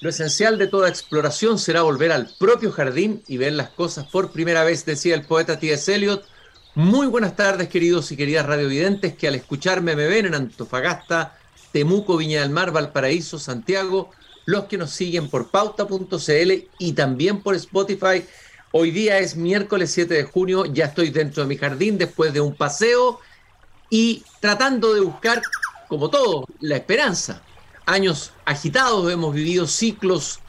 Lo esencial de toda exploración será volver al propio jardín y ver las cosas por primera vez, decía el poeta T.S. Eliot. Muy buenas tardes, queridos y queridas radiovidentes, que al escucharme me ven en Antofagasta, Temuco, Viña del Mar, Valparaíso, Santiago, los que nos siguen por pauta.cl y también por Spotify. Hoy día es miércoles 7 de junio, ya estoy dentro de mi jardín después de un paseo y tratando de buscar, como todo, la esperanza años agitados, hemos vivido ciclos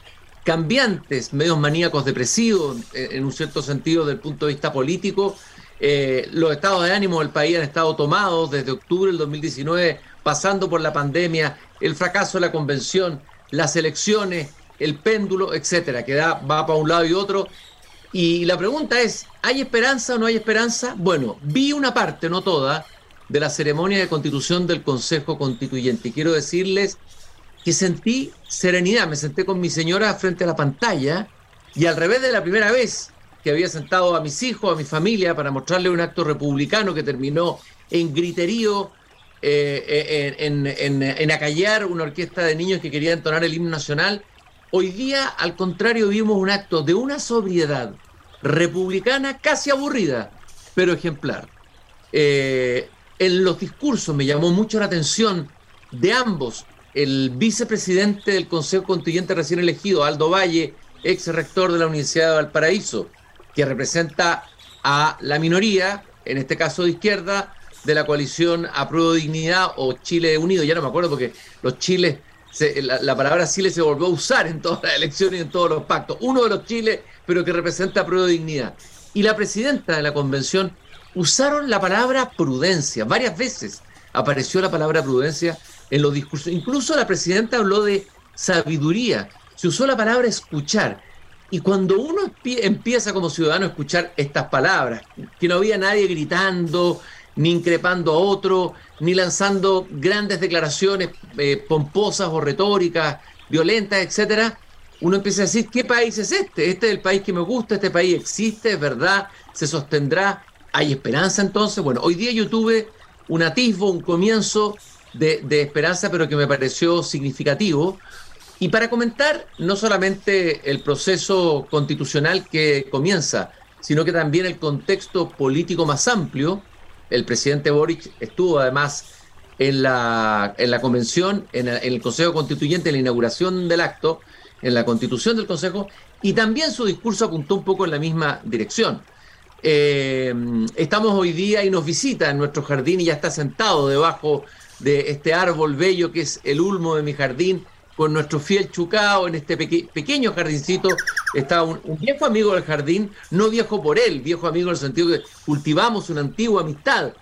cambiantes, medios maníacos depresivos, en un cierto sentido, desde el punto de vista político. Eh, los estados de ánimo del país han estado tomados desde octubre del 2019, pasando por la pandemia, el fracaso de la convención, las elecciones, el péndulo, etcétera, que da, va para un lado y otro. Y la pregunta es, ¿hay esperanza o no hay esperanza? Bueno, vi una parte, no toda, de la ceremonia de constitución del Consejo Constituyente. Y quiero decirles que sentí serenidad. Me senté con mi señora frente a la pantalla y al revés de la primera vez que había sentado a mis hijos, a mi familia, para mostrarle un acto republicano que terminó en griterío, eh, en, en, acallar una orquesta de niños que quería entonar el himno nacional. Hoy día, al contrario, vimos un acto de una sobriedad republicana casi aburrida, pero ejemplar. Eh, en los discursos me llamó mucho la atención de ambos el vicepresidente del Consejo Constituyente recién elegido, Aldo Valle, ex rector de la Universidad de Valparaíso, que representa a la minoría, en este caso de izquierda, de la coalición Apruebo Dignidad o Chile Unido, ya no me acuerdo porque los chiles, la, palabra Chile se volvió a usar en todas las elecciones y en todos los pactos. Uno de los chiles, pero que representa Apruebo Dignidad. Y la presidenta de la convención usaron la palabra prudencia, varias veces apareció la palabra prudencia en los discursos. Incluso la presidenta habló de sabiduría, se usó la palabra escuchar. Y cuando uno empieza como ciudadano a escuchar estas palabras, que no había nadie gritando, ni increpando a otro, ni lanzando grandes declaraciones eh, pomposas o retóricas, violentas, etcétera, uno empieza a decir, ¿qué país es este? Este es el país que me gusta, este país existe, es verdad, se sostendrá, hay esperanza entonces. Bueno, hoy día yo tuve un atisbo, un comienzo de, esperanza, pero que me pareció significativo. Y para comentar no solamente el proceso constitucional que comienza, sino que también el contexto político más amplio, el presidente Boric estuvo además en la, en la convención, en, el Consejo Constituyente, en la inauguración del acto, en la constitución del Consejo, y también su discurso apuntó un poco en la misma dirección. Eh, estamos hoy día y nos visita en nuestro jardín y ya está sentado debajo de este árbol bello que es el ulmo de mi jardín, con nuestro fiel chucao en este pequeño jardincito. Está un, viejo amigo del jardín, no viejo por él, viejo amigo en el sentido que cultivamos una antigua amistad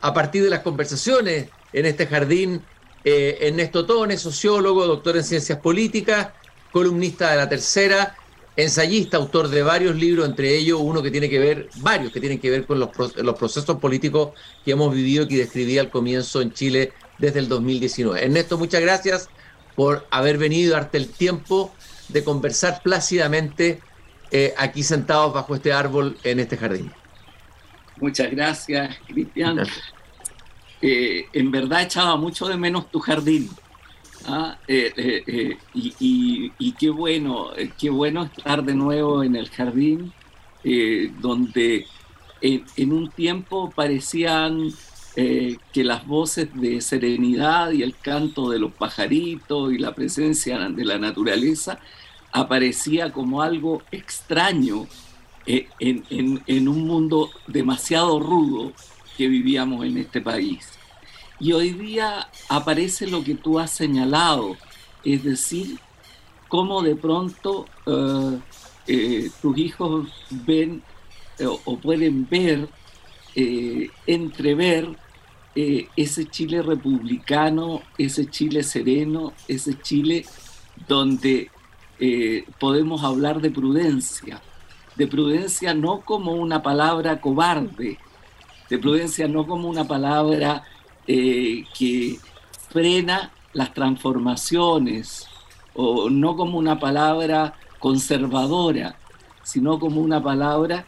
a partir de las conversaciones en este jardín. Eh, Ernesto Tone, sociólogo, doctor en ciencias políticas, columnista de la tercera, ensayista, autor de varios libros, entre ellos uno que tiene que ver, varios que tienen que ver con los, los procesos políticos que hemos vivido y que describí al comienzo en Chile desde el 2019. Ernesto, muchas gracias por haber venido y darte el tiempo de conversar plácidamente eh, aquí sentados bajo este árbol en este jardín. Muchas gracias, Cristian. Eh, en verdad echaba mucho de menos tu jardín. ¿ah? Eh, y, qué bueno, qué bueno estar de nuevo en el jardín, donde en un tiempo parecían eh, que las voces de serenidad y el canto de los pajaritos y la presencia de la naturaleza aparecía como algo extraño eh, en, un mundo demasiado rudo que vivíamos en este país. Y hoy día aparece lo que tú has señalado, es decir, cómo de pronto eh, tus hijos ven o pueden ver, entrever eh, ese Chile republicano, ese Chile sereno, ese Chile donde eh, podemos hablar de prudencia, de prudencia no como una palabra cobarde, de prudencia no como una palabra eh, que frena las transformaciones, o no como una palabra conservadora, sino como una palabra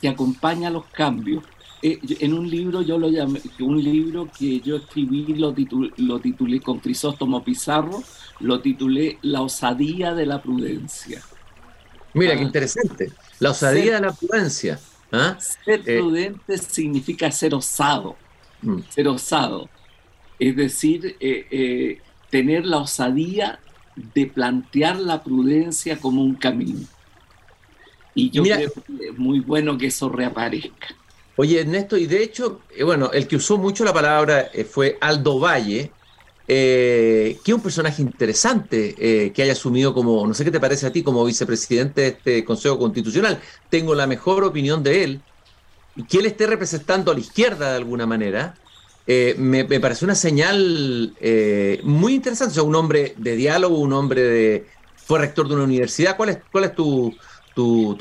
que acompaña los cambios, eh, en un libro yo lo llamé, un libro que yo escribí, lo, lo titulé con Crisóstomo Pizarro, lo titulé La osadía de la prudencia. Mira, qué ah. interesante. La osadía de la prudencia. ¿ah? Ser eh, prudente significa ser osado. Mm. Ser osado. Es decir, eh, eh, tener la osadía de plantear la prudencia como un camino. Y yo creo que es muy bueno que eso reaparezca. Oye, Ernesto, y de hecho, bueno, el que usó mucho la palabra fue Aldo Valle, eh, que es un personaje interesante eh, que haya asumido como, no sé qué te parece a ti, como vicepresidente de este Consejo Constitucional. Tengo la mejor opinión de él y que él esté representando a la izquierda de alguna manera. Eh, me, parece una señal muy interesante. O sea, un hombre de diálogo, un hombre de. fue rector de una universidad. ¿Cuál es, cuál es tu,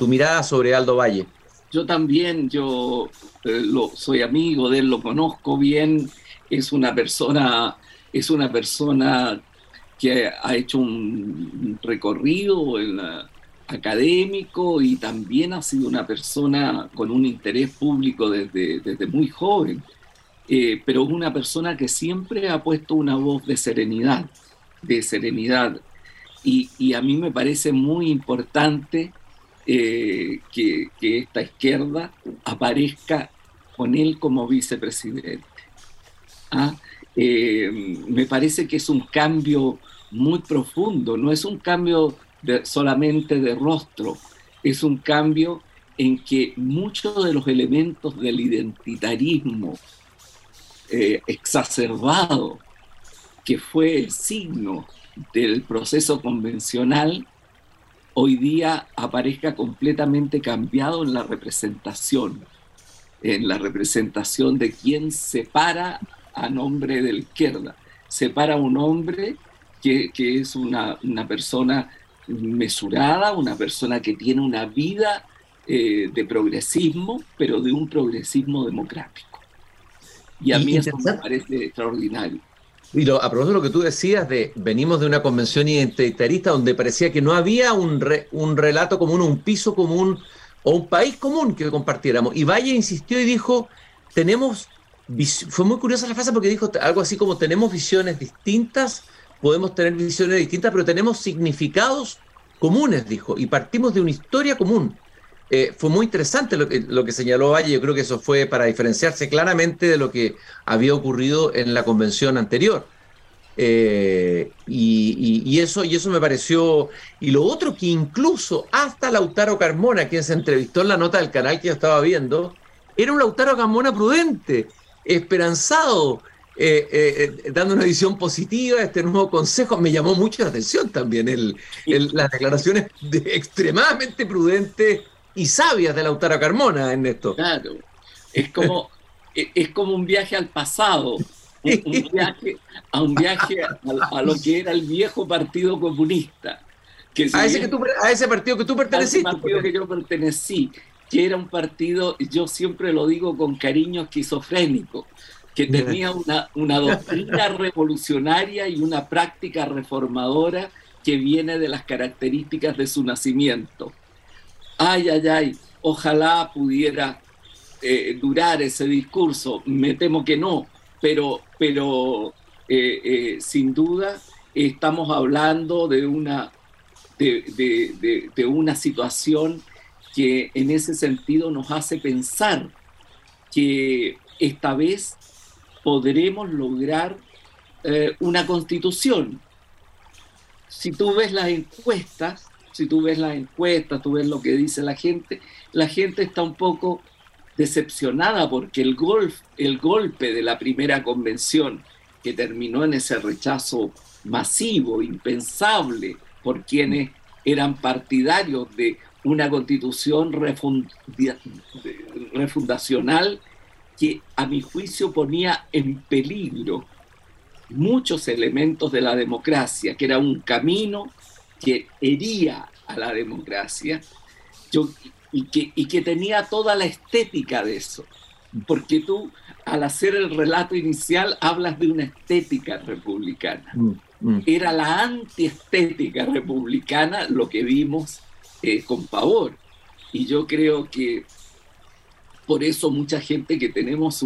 mirada sobre Aldo Valle? Yo también, yo lo, soy amigo de él, lo conozco bien. Es una persona es una persona que ha hecho un recorrido en académico y también ha sido una persona con un interés público desde, desde muy joven, eh, pero es una persona que siempre ha puesto una voz de serenidad, de serenidad. Y, a mí me parece muy importante eh, que, esta izquierda aparezca con él como vicepresidente. ¿Ah? Eh, me parece que es un cambio muy profundo, no es un cambio solamente de rostro, es un cambio en que muchos de los elementos del identitarismo eh, exacerbado, que fue el signo del proceso convencional, hoy día aparezca completamente cambiado en la representación, en la representación de quien separa a nombre de la izquierda. Separa a un hombre que, es una, persona mesurada, una persona que tiene una vida eh, de progresismo, pero de un progresismo democrático. Y a mí eso me parece extraordinario. Y lo, a propósito de lo que tú decías de venimos de una convención identitarista donde parecía que no había un, un relato común, un piso común o un país común que compartiéramos. Y Valle insistió y dijo, tenemos fue muy curiosa la frase porque dijo algo así como tenemos visiones distintas, podemos tener visiones distintas, pero tenemos significados comunes, dijo, y partimos de una historia común. Eh, fue muy interesante lo que, lo que señaló Valle, yo creo que eso fue para diferenciarse claramente de lo que había ocurrido en la convención anterior. Eh, y, eso, y eso me pareció. Y lo otro que incluso hasta Lautaro Carmona, quien se entrevistó en la nota del canal que yo estaba viendo, era un Lautaro Carmona prudente esperanzado, eh, dando una visión positiva a este nuevo consejo. Me llamó mucho la atención también el, las declaraciones extremadamente prudentes y sabias de Lautaro Carmona en esto. Claro, es como, es como un viaje al pasado, un, viaje, a un viaje a, lo que era el viejo Partido Comunista. Que a, ese a, ese partido que tú perteneciste. A ese partido que yo pertenecí que era un partido, yo siempre lo digo con cariño esquizofrénico, que tenía una, una doctrina revolucionaria y una práctica reformadora que viene de las características de su nacimiento. Ay, ay, ay, ojalá pudiera eh, durar ese discurso, me temo que no, pero, pero eh, eh, sin duda estamos hablando de una, de, una situación que en ese sentido nos hace pensar que esta vez podremos lograr una constitución. Si tú ves las encuestas, si tú ves las encuestas, tú ves lo que dice la gente, la gente está un poco decepcionada porque el, golpe de la primera convención que terminó en ese rechazo masivo, impensable, por quienes eran partidarios de una constitución refundacional que a mi juicio ponía en peligro muchos elementos de la democracia, que era un camino que hería a la democracia y, que, y que tenía toda la estética de eso. Porque tú, al hacer el relato inicial, hablas de una estética republicana. Mm, mm. Era la antiestética republicana lo que vimos eh, con pavor. Y yo creo que por eso mucha gente que tenemos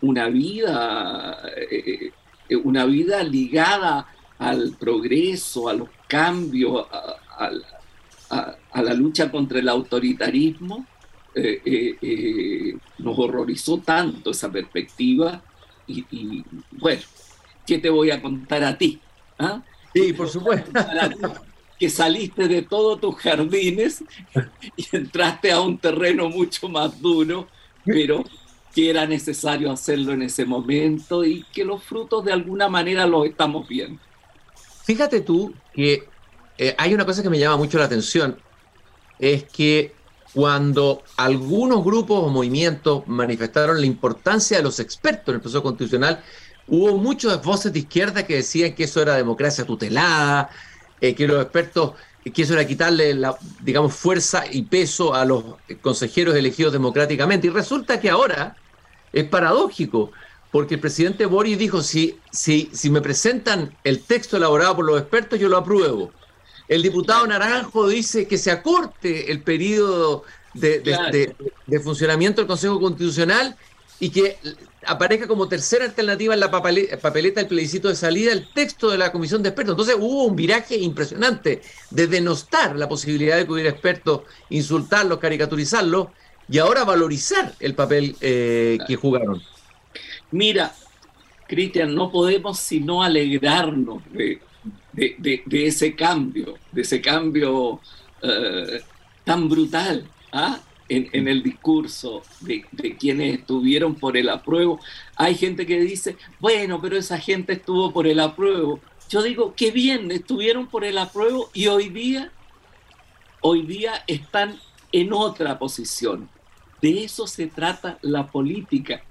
una vida, eh, una vida ligada al progreso, a los cambios, a, la lucha contra el autoritarismo, eh, eh, eh, nos horrorizó tanto esa perspectiva. Y, bueno, ¿qué te voy a contar a ti? ¿Ah? Sí, por supuesto. Que saliste de todos tus jardines y entraste a un terreno mucho más duro, pero que era necesario hacerlo en ese momento y que los frutos de alguna manera los estamos viendo. Fíjate tú que eh, hay una cosa que me llama mucho la atención, es que cuando algunos grupos o movimientos manifestaron la importancia de los expertos en el proceso constitucional, hubo muchas voces de izquierda que decían que eso era democracia tutelada, eh, que los expertos, que eso era quitarle la, digamos, fuerza y peso a los consejeros elegidos democráticamente. Y resulta que ahora es paradójico, porque el presidente Boris dijo, si, si, si me presentan el texto elaborado por los expertos, yo lo apruebo. El diputado Naranjo dice que se acorte el periodo de, funcionamiento del Consejo Constitucional y que aparezca como tercera alternativa en la papeleta del plebiscito de salida el texto de la comisión de expertos. Entonces hubo un viraje impresionante de denostar la posibilidad de que hubiera expertos, insultarlos, caricaturizarlos y ahora valorizar el papel eh, que jugaron. Mira, Cristian, no podemos sino alegrarnos de, ese cambio, de ese cambio eh, tan brutal ¿ah? en, el discurso de, quienes estuvieron por el apruebo. Hay gente que dice, bueno, pero esa gente estuvo por el apruebo. Yo digo, qué bien, estuvieron por el apruebo y hoy día, hoy día están en otra posición. De eso se trata la política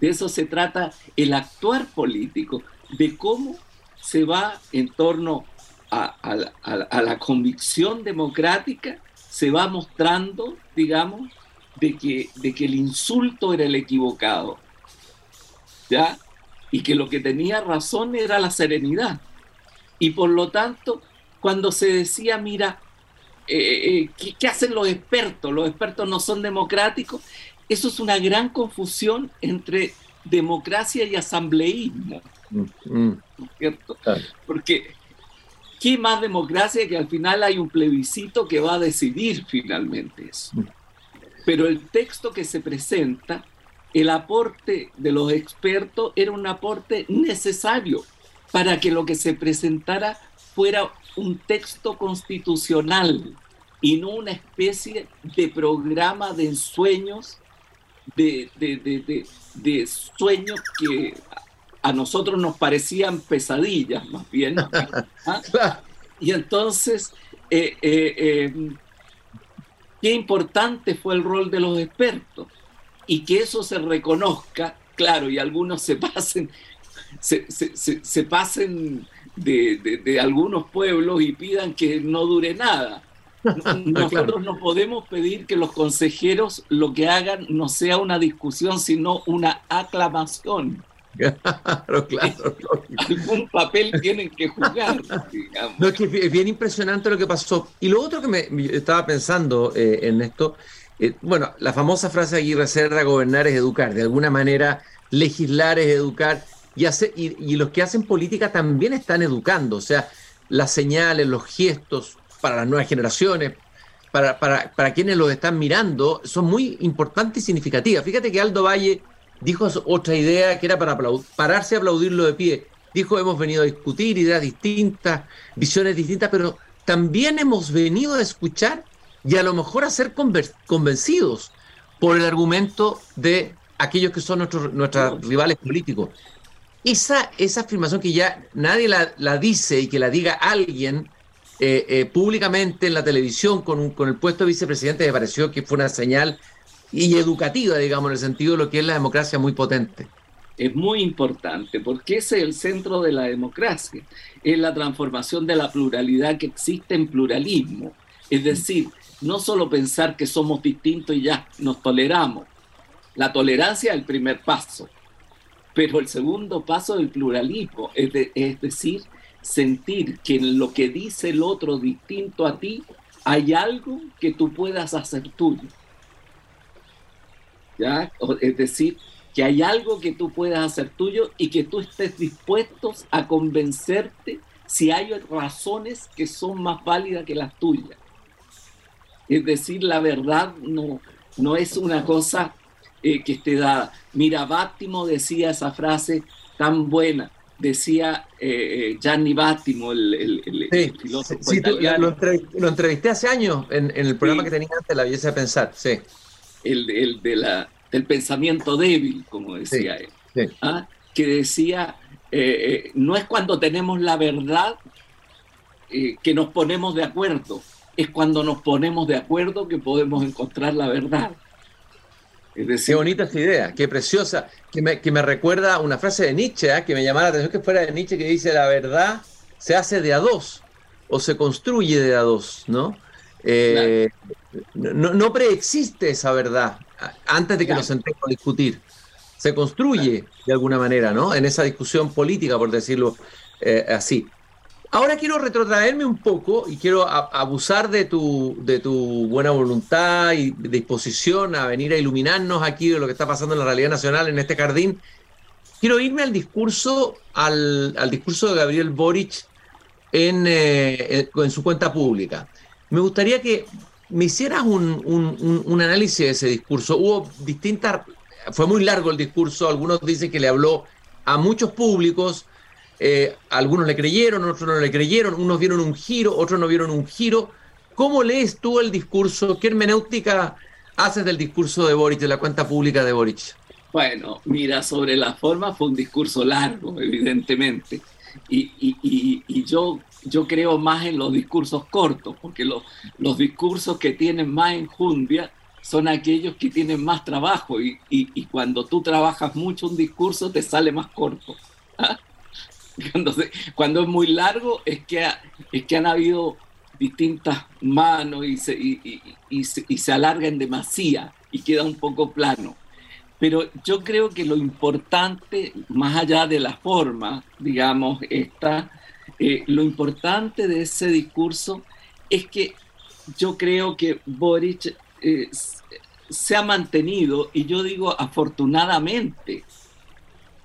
de eso se trata el actuar político, de cómo se va en torno a, la convicción democrática, se va mostrando, digamos, de que, el insulto era el equivocado, ¿ya? Y que lo que tenía razón era la serenidad. Y por lo tanto, cuando se decía, mira, eh, eh, ¿qué, ¿qué, hacen los expertos? Los expertos no son democráticos eso es una gran confusión entre democracia y asambleísmo. Mm, mm. ¿Cierto? Porque ¿qué más democracia que al final hay un plebiscito que va a decidir finalmente eso? Mm. Pero el texto que se presenta, el aporte de los expertos era un aporte necesario para que lo que se presentara fuera un texto constitucional y no una especie de programa de ensueños de, de, sueños que a nosotros nos parecían pesadillas, más bien. ¿ah? Y entonces, eh, eh, eh, qué importante fue el rol de los expertos y que eso se reconozca, claro, y algunos se pasen, se, se pasen de, de, algunos pueblos y pidan que no dure nada. Nosotros no podemos pedir que los consejeros lo que hagan no sea una discusión, sino una aclamación. Claro, claro. Algún papel tienen que jugar. No, es que es bien impresionante lo que pasó. Y lo otro que me, estaba pensando eh, en esto, eh, bueno, la famosa frase de Aguirre Cerda, gobernar es educar. De alguna manera, legislar es educar. Y, hacer, y los que hacen política también están educando. O sea, las señales, los gestos, para las nuevas generaciones, para, para, para quienes los están mirando, son muy importantes y significativas. Fíjate que Aldo Valle dijo otra idea que era para pararse a aplaudirlo de pie. Dijo, hemos venido a discutir ideas distintas, visiones distintas, pero también hemos venido a escuchar y a lo mejor a ser convencidos por el argumento de aquellos que son nuestros, nuestros rivales políticos. Esa, esa afirmación que ya nadie la, la dice y que la diga alguien, eh, eh, públicamente en la televisión con, con el puesto de vicepresidente me pareció que fue una señal y educativa, digamos, en el sentido de lo que es la democracia muy potente. Es muy importante porque ese es el centro de la democracia, es la transformación de la pluralidad que existe en pluralismo. Es decir, no solo pensar que somos distintos y ya nos toleramos. La tolerancia es el primer paso, pero el segundo paso es el pluralismo, es, es decir, sentir que en lo que dice el otro distinto a ti hay algo que tú puedas hacer tuyo. ¿Ya? Es decir, que hay algo que tú puedas hacer tuyo y que tú estés dispuesto a convencerte si hay razones que son más válidas que las tuyas. Es decir, la verdad no, no es una cosa eh, que esté dada. Mira, Bátimo decía esa frase tan buena, decía eh, eh, Gianni Bátimo, el, filósofo italiano. lo, entrevisté hace años en, el programa que tenía antes, La belleza de pensar, sí. El, de la, del pensamiento débil, como decía él, ¿ah? que decía, no es cuando tenemos la verdad que nos ponemos de acuerdo, es cuando nos ponemos de acuerdo que podemos encontrar la verdad qué bonita esa idea, qué preciosa, que me, que me recuerda una frase de Nietzsche, ¿eh? que me llamaba la atención que fuera de Nietzsche, que dice, la verdad se hace de a dos, o se construye de a dos, ¿no? Eh, no, no, preexiste esa verdad antes de que nos sentemos a discutir. Se construye de alguna manera, ¿no? En esa discusión política, por decirlo eh, así. Ahora quiero retrotraerme un poco y quiero abusar de tu, de tu buena voluntad y disposición a venir a iluminarnos aquí de lo que está pasando en la realidad nacional en este jardín. Quiero irme al discurso, al, discurso de Gabriel Boric en, eh, en, su cuenta pública. Me gustaría que me hicieras un, un análisis de ese discurso. Hubo distintas, fue muy largo el discurso, algunos dicen que le habló a muchos públicos, eh, algunos le creyeron, otros no le creyeron, unos vieron un giro, otros no vieron un giro. ¿Cómo lees tú el discurso? ¿Qué hermenéutica haces del discurso de Boric, de la cuenta pública de Boric? Bueno, mira, sobre la forma fue un discurso largo, evidentemente. Y, yo, creo más en los discursos cortos, porque los, los discursos que tienen más enjundia son aquellos que tienen más trabajo. Y, cuando tú trabajas mucho un discurso, te sale más corto. ¿Ah? Cuando, es muy largo es que, es que han habido distintas manos y se, y, se, alarga en y queda un poco plano. Pero yo creo que lo importante, más allá de la forma, digamos, esta, eh, lo importante de ese discurso es que yo creo que Boric eh, se ha mantenido, y yo digo afortunadamente,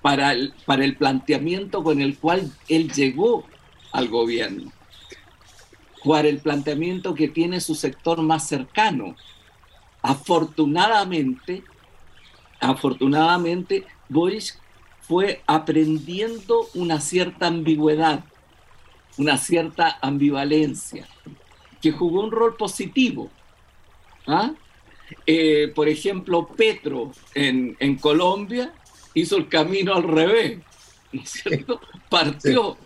para el, para el planteamiento con el cual él llegó al gobierno, para el planteamiento que tiene su sector más cercano. Afortunadamente, afortunadamente, Boris fue aprendiendo una cierta ambigüedad, una cierta ambivalencia, que jugó un rol positivo. ¿ah? Eh, por ejemplo, Petro en, en Colombia hizo el camino al revés, ¿no es cierto? Partió,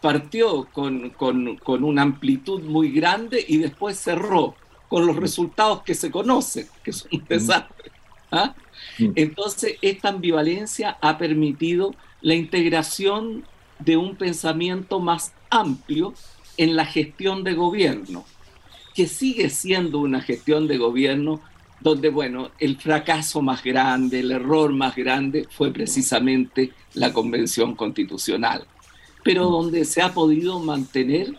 partió con, con, una amplitud muy grande y después cerró con los resultados que se conocen, que son un desastre. ¿ah? Entonces, esta ambivalencia ha permitido la integración de un pensamiento más amplio en la gestión de gobierno, que sigue siendo una gestión de gobierno donde, bueno, el fracaso más grande, el error más grande fue precisamente la Convención Constitucional, pero mm. donde se ha podido mantener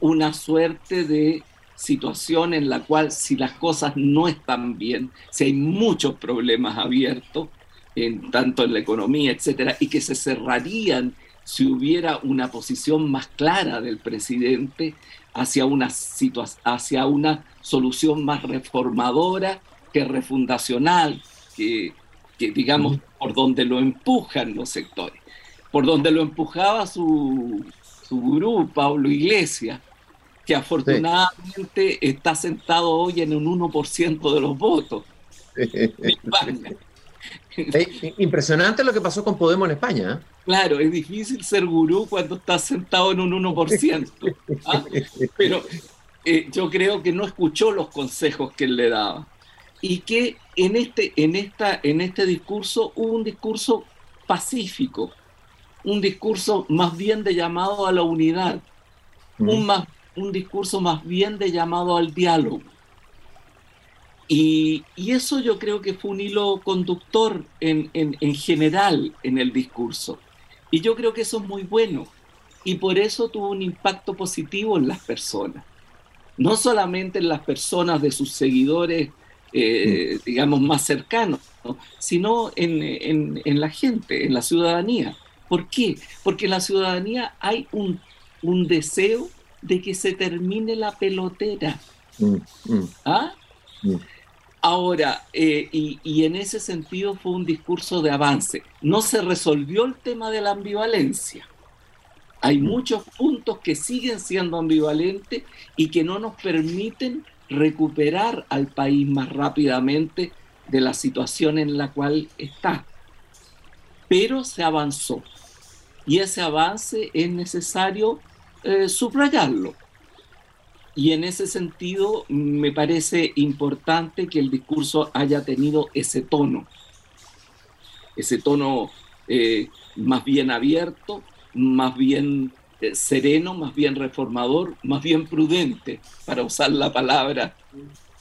una suerte de situación en la cual si las cosas no están bien, si hay muchos problemas abiertos, en, tanto en la economía, etcétera, y que se cerrarían si hubiera una posición más clara del presidente hacia una, hacia una solución más reformadora que refundacional, que, digamos por donde lo empujan los sectores, por donde lo empujaba su, su gurú, Pablo Iglesias, que afortunadamente está sentado hoy en un 1% de los votos. impresionante lo que pasó con Podemos en España. ¿eh? Claro, es difícil ser gurú cuando estás sentado en un 1%. ¿ah? Pero eh, yo creo que no escuchó los consejos que él le daba. Y que en este, en, esta, en este discurso hubo un discurso pacífico, un discurso más bien de llamado a la unidad, un, más, un discurso más bien de llamado al diálogo. Y, eso yo creo que fue un hilo conductor en, general en el discurso. Y yo creo que eso es muy bueno. Y por eso tuvo un impacto positivo en las personas. No solamente en las personas de sus seguidores, eh, digamos, más cercanos, sino en, la gente, en la ciudadanía. ¿Por qué? Porque en la ciudadanía hay un, un deseo de que se termine la pelotera. Mm, mm. ¿Ah? Ahora, eh, y, en ese sentido fue un discurso de avance. No se resolvió el tema de la ambivalencia. Hay muchos puntos que siguen siendo ambivalentes y que no nos permiten recuperar al país más rápidamente de la situación en la cual está. Pero se avanzó. Y ese avance es necesario eh, subrayarlo. Y en ese sentido me parece importante que el discurso haya tenido ese tono, ese tono eh, más bien abierto, más bien eh, sereno, más bien reformador, más bien prudente, para usar la palabra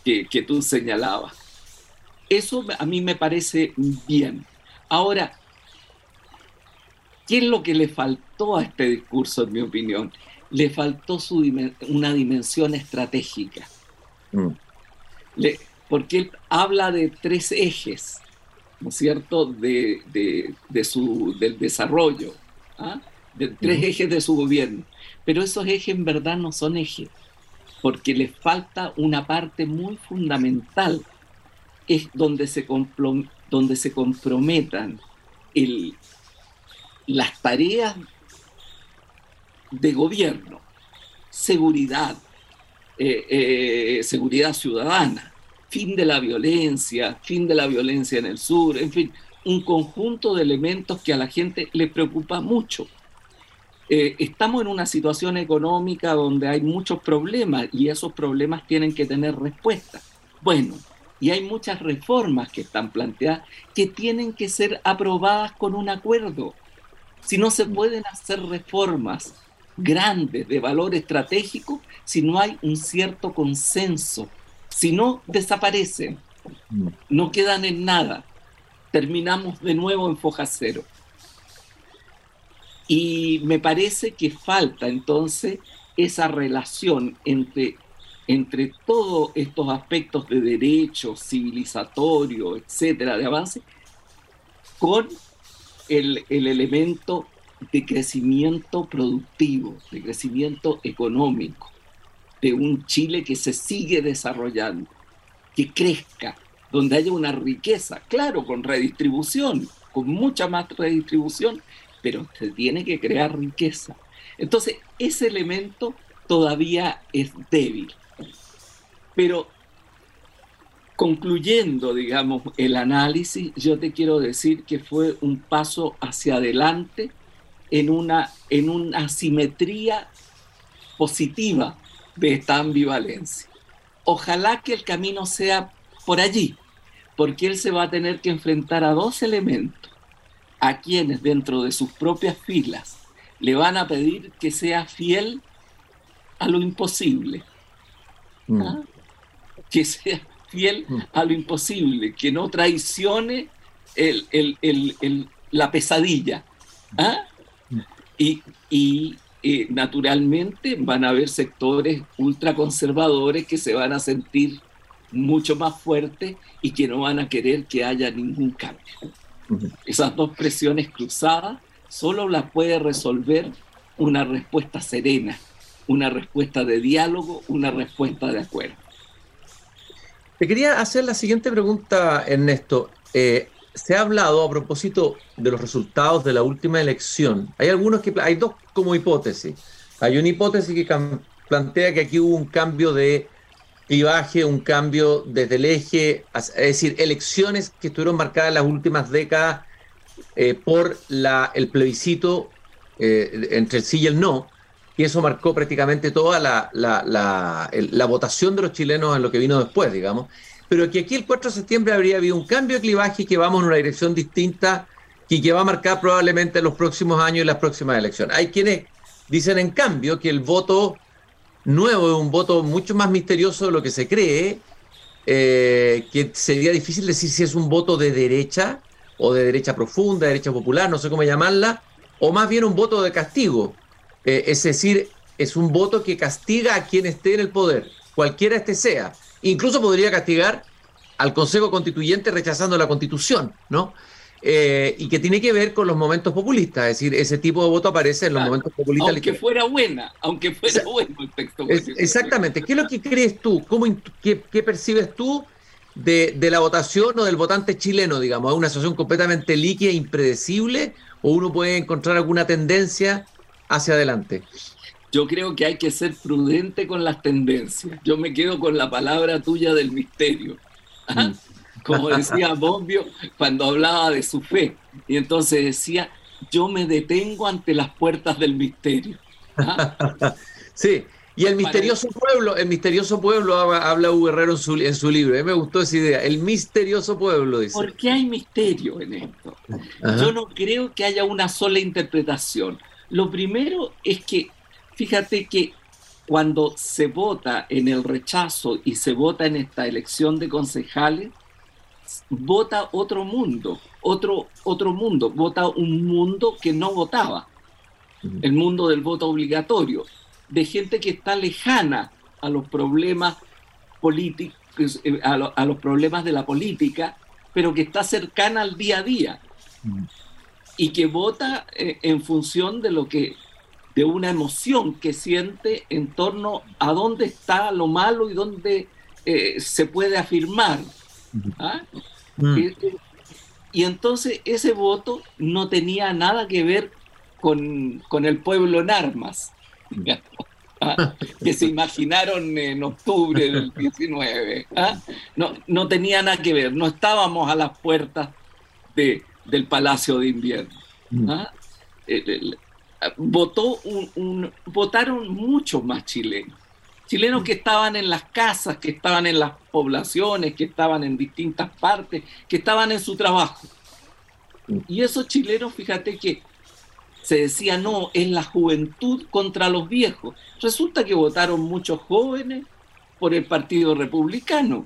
que, que tú señalabas. Eso a mí me parece bien. Ahora, ¿qué es lo que le faltó a este discurso, en mi opinión? Le faltó su una dimensión estratégica. Mm. porque él habla de tres ejes, ¿no es cierto?, de, su, del desarrollo, ¿ah? de tres ejes de su gobierno. Pero esos ejes en verdad no son ejes, porque le falta una parte muy fundamental, es donde se, donde se comprometan el, las tareas de gobierno, seguridad, eh, eh, seguridad ciudadana, fin de la violencia, fin de la violencia en el sur, en fin, un conjunto de elementos que a la gente le preocupa mucho. Eh, estamos en una situación económica donde hay muchos problemas y esos problemas tienen que tener respuesta. Bueno, y hay muchas reformas que están planteadas que tienen que ser aprobadas con un acuerdo. Si no se pueden hacer reformas grandes de valor estratégico si no hay un cierto consenso. Si no, desaparecen, no quedan en nada. Terminamos de nuevo en foja cero. Y me parece que falta entonces esa relación entre, entre todos estos aspectos de derecho, civilizatorio, etcétera, de avance, con el, el elemento de crecimiento productivo, de crecimiento económico, de un Chile que se sigue desarrollando, que crezca, donde haya una riqueza, claro, con redistribución, con mucha más redistribución, pero se tiene que crear riqueza. Entonces, ese elemento todavía es débil. Pero concluyendo, digamos, el análisis, yo te quiero decir que fue un paso hacia adelante en una, en una simetría positiva de esta ambivalencia. Ojalá que el camino sea por allí, porque él se va a tener que enfrentar a dos elementos, a quienes dentro de sus propias filas le van a pedir que sea fiel a lo imposible, mm. ¿ah? que sea fiel mm. a lo imposible, que no traicione la pesadilla. ¿ah? Y, naturalmente van a haber sectores ultraconservadores que se van a sentir mucho más fuertes y que no van a querer que haya ningún cambio. Esas dos presiones cruzadas solo las puede resolver una respuesta serena, una respuesta de diálogo, una respuesta de acuerdo. Te quería hacer la siguiente pregunta, Ernesto. Eh, se ha hablado a propósito de los resultados de la última elección. Hay algunos que hay dos como hipótesis. Hay una hipótesis que plantea que aquí hubo un cambio de clivaje, un cambio desde el eje, es decir, elecciones que estuvieron marcadas en las últimas décadas eh, por la, el plebiscito eh, entre el sí y el no, y eso marcó prácticamente toda la, la votación de los chilenos en lo que vino después, digamos pero que aquí el 4 de septiembre habría habido un cambio de clivaje y que vamos en una dirección distinta y que va a marcar probablemente los próximos años y las próximas elecciones. Hay quienes dicen, en cambio, que el voto nuevo es un voto mucho más misterioso de lo que se cree, eh, que sería difícil decir si es un voto de derecha o de derecha profunda, derecha popular, no sé cómo llamarla, o más bien un voto de castigo. Eh, es decir, es un voto que castiga a quien esté en el poder, cualquiera este sea Incluso podría castigar al Consejo Constituyente rechazando la Constitución, ¿no? eh, y que tiene que ver con los momentos populistas, es decir, ese tipo de voto aparece en los momentos populistas. Aunque fuera buena, aunque fuera bueno el texto. exactamente. ¿Qué es lo que crees tú? ¿Cómo, qué, percibes tú de, la votación o del votante chileno, digamos? ¿Es una situación completamente líquida, impredecible, o uno puede encontrar alguna tendencia hacia adelante? Yo creo que hay que ser prudente con las tendencias. Yo me quedo con la palabra tuya del misterio. ¿Ah? Mm como decía Bobbio cuando hablaba de su fe. Y entonces decía, yo me detengo ante las puertas del misterio. ¿Ah? Sí, y el misterioso pueblo, el misterioso pueblo habla Hugo Guerrero en su, en su libro. A mí me gustó esa idea, el misterioso pueblo, dice. ¿Por qué hay misterio en esto? Yo no creo que haya una sola interpretación. Lo primero es que, fíjate que cuando se vota en el rechazo y se vota en esta elección de concejales, vota otro mundo, otro, otro mundo, vota un mundo que no votaba, el mundo del voto obligatorio, de gente que está lejana a los problemas políticos, eh, a, los problemas de la política, pero que está cercana al día a día. Y que vota eh, en función de lo que de una emoción que siente en torno a dónde está lo malo y dónde eh, se puede afirmar. ¿Ah? Mm. Y, entonces ese voto no tenía nada que ver con, el pueblo en armas, ¿ah? que se imaginaron en octubre del 19. ¿ah? No, no tenía nada que ver, no estábamos a las puertas de, del Palacio de Invierno. Mm. Votó un, votaron muchos más chilenos chilenos que estaban en las casas, que estaban en las poblaciones, que estaban en distintas partes, que estaban en su trabajo. Y esos chilenos, fíjate que se decía, no, es la juventud contra los viejos. Resulta que votaron muchos jóvenes por el Partido Republicano.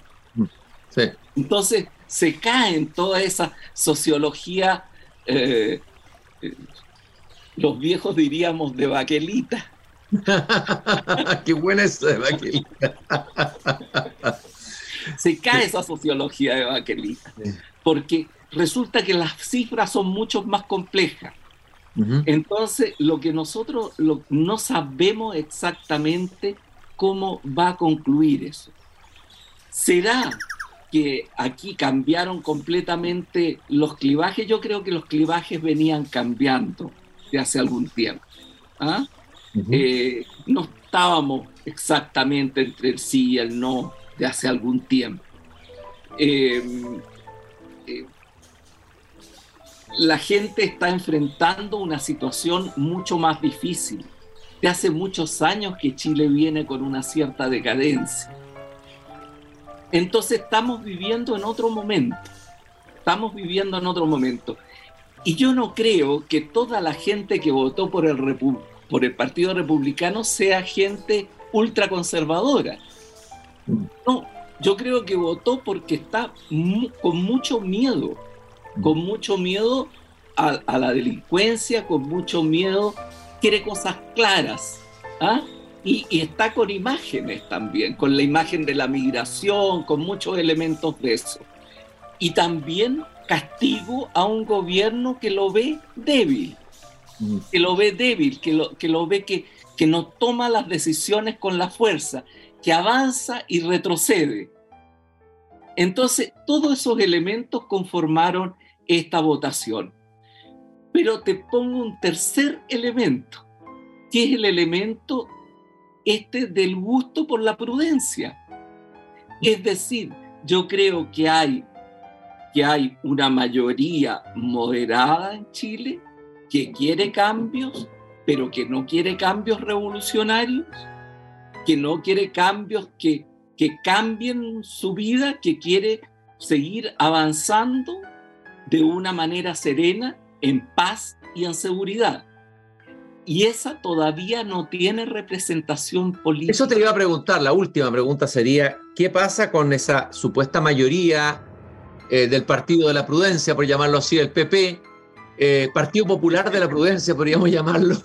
Entonces se cae en toda esa sociología, eh, eh, los viejos diríamos, de baquelita. Qué buena es de Se cae esa sociología de Baquelita, porque resulta que las cifras son mucho más complejas. Entonces, lo que nosotros no sabemos exactamente cómo va a concluir eso. ¿Será que aquí cambiaron completamente los clivajes? Yo creo que los clivajes venían cambiando de hace algún tiempo. ¿Ah? Eh, no estábamos exactamente entre el sí y el no de hace algún tiempo. Em, eh, la gente está enfrentando una situación mucho más difícil. De hace muchos años que Chile viene con una cierta decadencia. Entonces estamos viviendo en otro momento. Estamos viviendo en otro momento. Y yo no creo que toda la gente que votó por el, por el Partido Republicano sea gente ultraconservadora. No, yo creo que votó porque está con mucho miedo, con mucho miedo a, la delincuencia, con mucho miedo, quiere cosas claras. ¿ah? Y, y, está con imágenes también, con la imagen de la migración, con muchos elementos de eso. Y también castigo a un gobierno que lo ve débil que lo ve débil, que lo, que lo ve que, que no toma las decisiones con la fuerza, que avanza y retrocede. Entonces, todos esos elementos conformaron esta votación. Pero te pongo un tercer elemento, que es el elemento este del gusto por la prudencia. Es decir, yo creo que hay, que hay una mayoría moderada en Chile que quiere cambios, pero que no quiere cambios revolucionarios, que no quiere cambios que, que cambien su vida, que quiere seguir avanzando de una manera serena, en paz y en seguridad. Y esa todavía no tiene representación política. Eso te iba a preguntar, la última pregunta sería, ¿qué pasa con esa supuesta mayoría eh, del Partido de la Prudencia, por llamarlo así, el PP, eh, partido Popular de la Prudencia, podríamos llamarlo,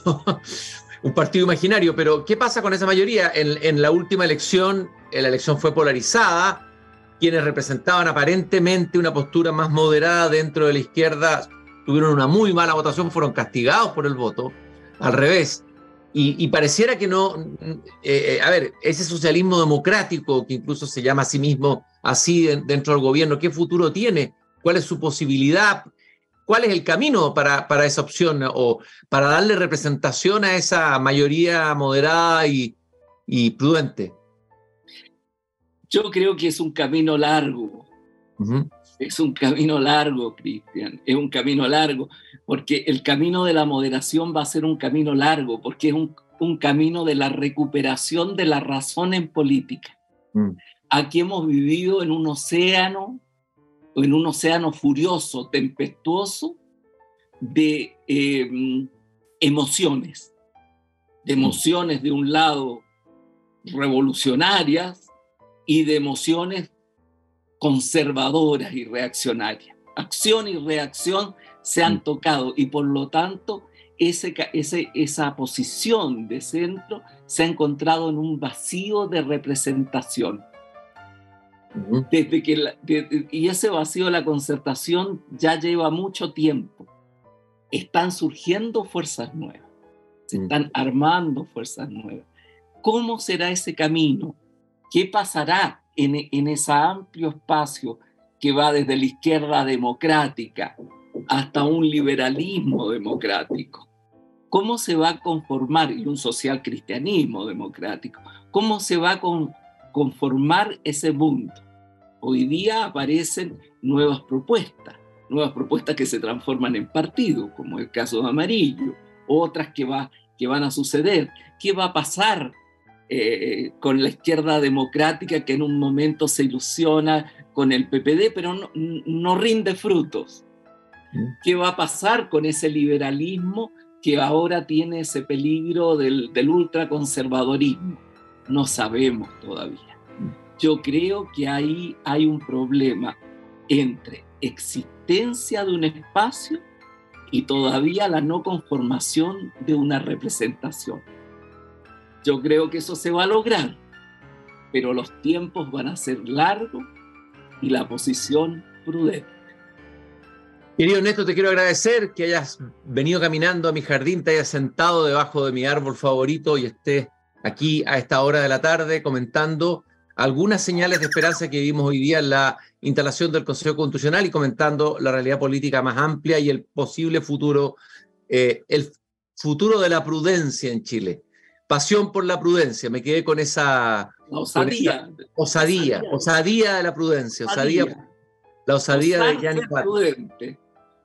un partido imaginario, pero ¿qué pasa con esa mayoría? En, la última elección, la elección fue polarizada, quienes representaban aparentemente una postura más moderada dentro de la izquierda tuvieron una muy mala votación, fueron castigados por el voto. Al revés, y, pareciera que no, eh, eh, a ver, ese socialismo democrático que incluso se llama a sí mismo así dentro del gobierno, ¿qué futuro tiene? ¿Cuál es su posibilidad? ¿Cuál es el camino para, para esa opción o para darle representación a esa mayoría moderada y, prudente? Yo creo que es un camino largo. Es un camino largo, Cristian, es un camino largo, porque el camino de la moderación va a ser un camino largo, porque es un, camino de la recuperación de la razón en política. Mm. Aquí hemos vivido en un océano, en un océano furioso, tempestuoso, de em, emociones, de mm. emociones de un lado revolucionarias y de emociones conservadoras y reaccionarias. Acción y reacción se han mm. tocado y por lo tanto ese, ese, esa posición de centro se ha encontrado en un vacío de representación. Desde que y ese vacío de la concertación ya lleva mucho tiempo. Están surgiendo fuerzas nuevas, se mm. están armando fuerzas nuevas. ¿Cómo será ese camino? ¿Qué pasará en, ese amplio espacio que va desde la izquierda democrática hasta un liberalismo democrático. ¿Cómo se va a conformar, y un social cristianismo democrático, cómo se va a conformar ese mundo? Hoy día aparecen nuevas propuestas, nuevas propuestas que se transforman en partidos, como el caso de Amarillo, otras que, va, que van a suceder. ¿Qué va a pasar eh, con la izquierda democrática que en un momento se ilusiona con el PPD, pero no, rinde frutos. Mm. ¿Qué va a pasar con ese liberalismo que ahora tiene ese peligro del, del ultraconservadorismo? No sabemos todavía. Mm. Yo creo que ahí hay un problema entre existencia de un espacio y todavía la no conformación de una representación. Yo creo que eso se va a lograr, pero los tiempos van a ser largos y la posición prudente. Querido Néstor, te quiero agradecer que hayas venido caminando a mi jardín, te hayas sentado debajo de mi árbol favorito y estés aquí a esta hora de la tarde comentando algunas señales de esperanza que vivimos hoy día en la instalación del Consejo Constitucional y comentando la realidad política más amplia y el posible futuro, eh, el futuro de la prudencia en Chile pasión por la prudencia, me quedé con esa... osadía. osadía, osadía, de la prudencia, osadía, la osadía de Gianni prudente.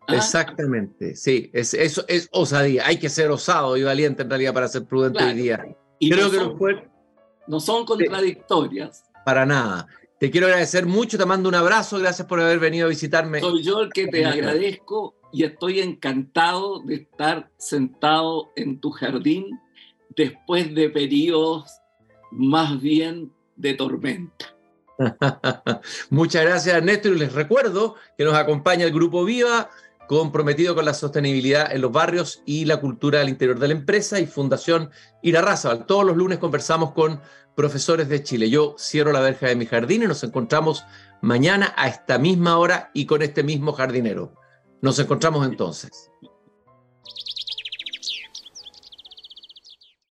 ¿Ah? Exactamente, sí, es, eso es osadía. Hay que ser osado y valiente en realidad para ser prudente hoy día. Y Creo no que son, no son contradictorias. Para nada. Te quiero agradecer mucho, te mando un abrazo, gracias por haber venido a visitarme. Soy yo el que te agradezco y estoy encantado de estar sentado en tu jardín después de periodos más bien de tormenta. Muchas gracias, Néstor. Y les recuerdo que nos acompaña el Grupo Viva, comprometido con la sostenibilidad en los barrios y la cultura al interior de la empresa, y Fundación Irarrázaval. Todos los lunes conversamos con profesores de Chile. Yo cierro la verja de mi jardín y nos encontramos mañana a esta misma hora y con este mismo jardinero. Nos encontramos entonces.